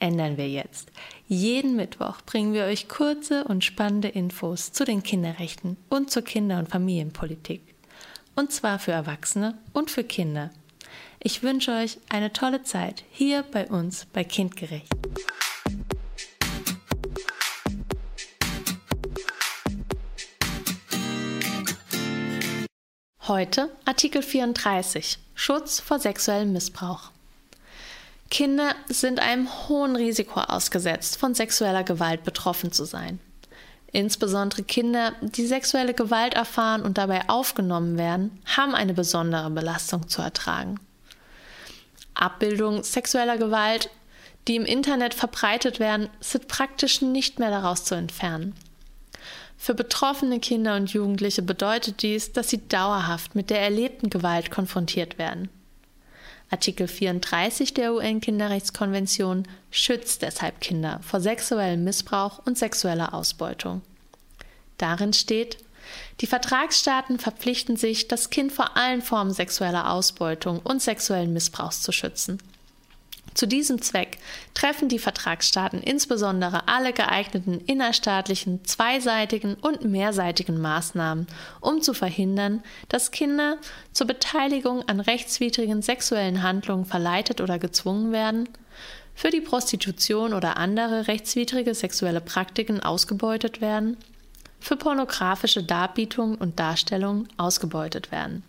ändern wir jetzt. Jeden Mittwoch bringen wir euch kurze und spannende Infos zu den Kinderrechten und zur Kinder- und Familienpolitik. Und zwar für Erwachsene und für Kinder. Ich wünsche euch eine tolle Zeit hier bei uns bei Kindgerecht. Heute Artikel 34 Schutz vor sexuellem Missbrauch. Kinder sind einem hohen Risiko ausgesetzt, von sexueller Gewalt betroffen zu sein. Insbesondere Kinder, die sexuelle Gewalt erfahren und dabei aufgenommen werden, haben eine besondere Belastung zu ertragen. Abbildungen sexueller Gewalt, die im Internet verbreitet werden, sind praktisch nicht mehr daraus zu entfernen. Für betroffene Kinder und Jugendliche bedeutet dies, dass sie dauerhaft mit der erlebten Gewalt konfrontiert werden. Artikel 34 der UN-Kinderrechtskonvention schützt deshalb Kinder vor sexuellem Missbrauch und sexueller Ausbeutung. Darin steht, die Vertragsstaaten verpflichten sich, das Kind vor allen Formen sexueller Ausbeutung und sexuellen Missbrauchs zu schützen. Zu diesem Zweck treffen die Vertragsstaaten insbesondere alle geeigneten innerstaatlichen, zweiseitigen und mehrseitigen Maßnahmen, um zu verhindern, dass Kinder zur Beteiligung an rechtswidrigen sexuellen Handlungen verleitet oder gezwungen werden, für die Prostitution oder andere rechtswidrige sexuelle Praktiken ausgebeutet werden, für pornografische Darbietungen und Darstellungen ausgebeutet werden.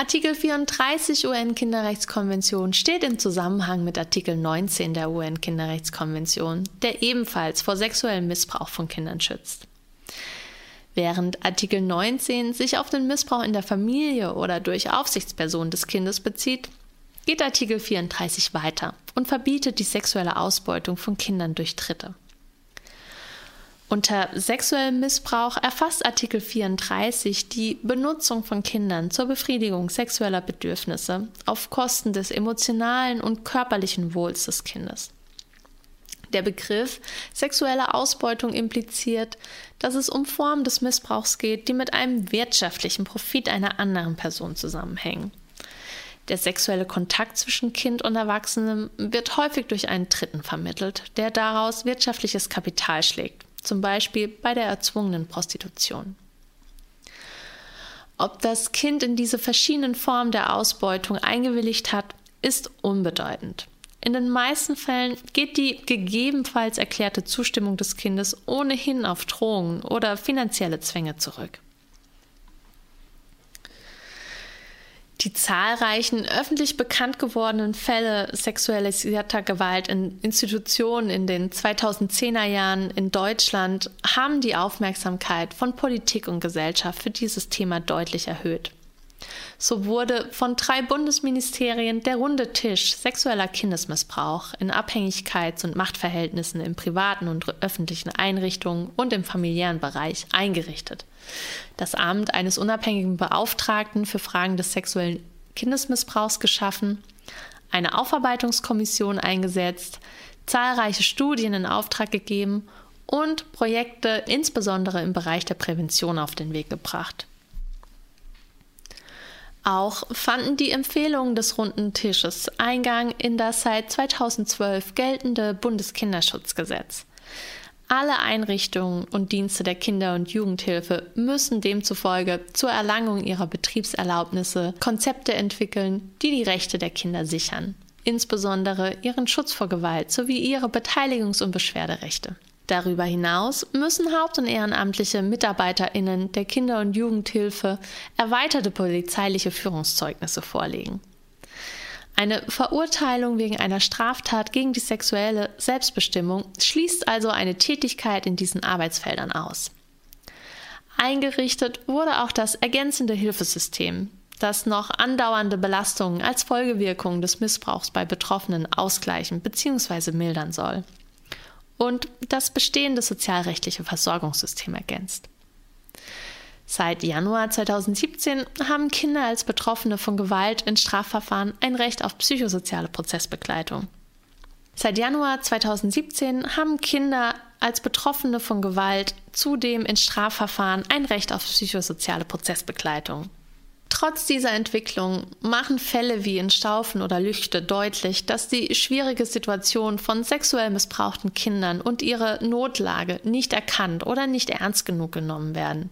Artikel 34 UN-Kinderrechtskonvention steht im Zusammenhang mit Artikel 19 der UN-Kinderrechtskonvention, der ebenfalls vor sexuellem Missbrauch von Kindern schützt. Während Artikel 19 sich auf den Missbrauch in der Familie oder durch Aufsichtspersonen des Kindes bezieht, geht Artikel 34 weiter und verbietet die sexuelle Ausbeutung von Kindern durch Dritte. Unter sexuellem Missbrauch erfasst Artikel 34 die Benutzung von Kindern zur Befriedigung sexueller Bedürfnisse auf Kosten des emotionalen und körperlichen Wohls des Kindes. Der Begriff sexuelle Ausbeutung impliziert, dass es um Formen des Missbrauchs geht, die mit einem wirtschaftlichen Profit einer anderen Person zusammenhängen. Der sexuelle Kontakt zwischen Kind und Erwachsenem wird häufig durch einen Dritten vermittelt, der daraus wirtschaftliches Kapital schlägt zum Beispiel bei der erzwungenen Prostitution. Ob das Kind in diese verschiedenen Formen der Ausbeutung eingewilligt hat, ist unbedeutend. In den meisten Fällen geht die gegebenenfalls erklärte Zustimmung des Kindes ohnehin auf Drohungen oder finanzielle Zwänge zurück. Die zahlreichen öffentlich bekannt gewordenen Fälle sexualisierter Gewalt in Institutionen in den 2010er Jahren in Deutschland haben die Aufmerksamkeit von Politik und Gesellschaft für dieses Thema deutlich erhöht. So wurde von drei Bundesministerien der runde Tisch sexueller Kindesmissbrauch in Abhängigkeits- und Machtverhältnissen in privaten und öffentlichen Einrichtungen und im familiären Bereich eingerichtet. Das Amt eines unabhängigen Beauftragten für Fragen des sexuellen Kindesmissbrauchs geschaffen, eine Aufarbeitungskommission eingesetzt, zahlreiche Studien in Auftrag gegeben und Projekte insbesondere im Bereich der Prävention auf den Weg gebracht. Auch fanden die Empfehlungen des runden Tisches Eingang in das seit 2012 geltende Bundeskinderschutzgesetz. Alle Einrichtungen und Dienste der Kinder- und Jugendhilfe müssen demzufolge zur Erlangung ihrer Betriebserlaubnisse Konzepte entwickeln, die die Rechte der Kinder sichern, insbesondere ihren Schutz vor Gewalt sowie ihre Beteiligungs- und Beschwerderechte. Darüber hinaus müssen Haupt- und ehrenamtliche Mitarbeiterinnen der Kinder- und Jugendhilfe erweiterte polizeiliche Führungszeugnisse vorlegen. Eine Verurteilung wegen einer Straftat gegen die sexuelle Selbstbestimmung schließt also eine Tätigkeit in diesen Arbeitsfeldern aus. Eingerichtet wurde auch das ergänzende Hilfesystem, das noch andauernde Belastungen als Folgewirkung des Missbrauchs bei Betroffenen ausgleichen bzw. mildern soll. Und das bestehende sozialrechtliche Versorgungssystem ergänzt. Seit Januar 2017 haben Kinder als Betroffene von Gewalt in Strafverfahren ein Recht auf psychosoziale Prozessbegleitung. Seit Januar 2017 haben Kinder als Betroffene von Gewalt zudem in Strafverfahren ein Recht auf psychosoziale Prozessbegleitung. Trotz dieser Entwicklung machen Fälle wie in Staufen oder Lüchte deutlich, dass die schwierige Situation von sexuell missbrauchten Kindern und ihre Notlage nicht erkannt oder nicht ernst genug genommen werden.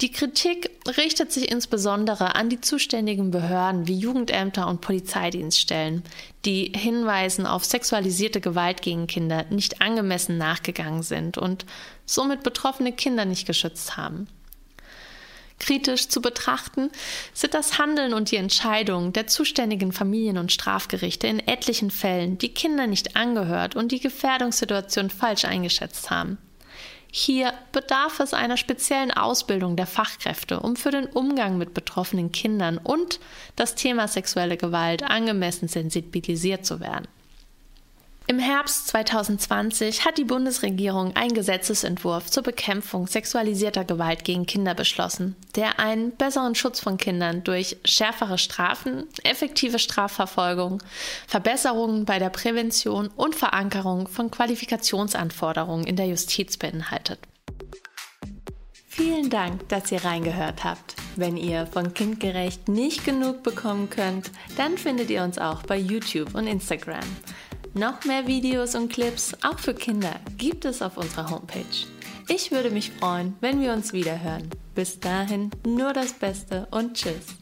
Die Kritik richtet sich insbesondere an die zuständigen Behörden wie Jugendämter und Polizeidienststellen, die Hinweisen auf sexualisierte Gewalt gegen Kinder nicht angemessen nachgegangen sind und somit betroffene Kinder nicht geschützt haben. Kritisch zu betrachten sind das Handeln und die Entscheidungen der zuständigen Familien- und Strafgerichte in etlichen Fällen, die Kinder nicht angehört und die Gefährdungssituation falsch eingeschätzt haben. Hier bedarf es einer speziellen Ausbildung der Fachkräfte, um für den Umgang mit betroffenen Kindern und das Thema sexuelle Gewalt angemessen sensibilisiert zu werden. Im Herbst 2020 hat die Bundesregierung einen Gesetzesentwurf zur Bekämpfung sexualisierter Gewalt gegen Kinder beschlossen, der einen besseren Schutz von Kindern durch schärfere Strafen, effektive Strafverfolgung, Verbesserungen bei der Prävention und Verankerung von Qualifikationsanforderungen in der Justiz beinhaltet. Vielen Dank, dass ihr reingehört habt. Wenn ihr von Kindgerecht nicht genug bekommen könnt, dann findet ihr uns auch bei YouTube und Instagram. Noch mehr Videos und Clips, auch für Kinder, gibt es auf unserer Homepage. Ich würde mich freuen, wenn wir uns wieder hören. Bis dahin nur das Beste und Tschüss.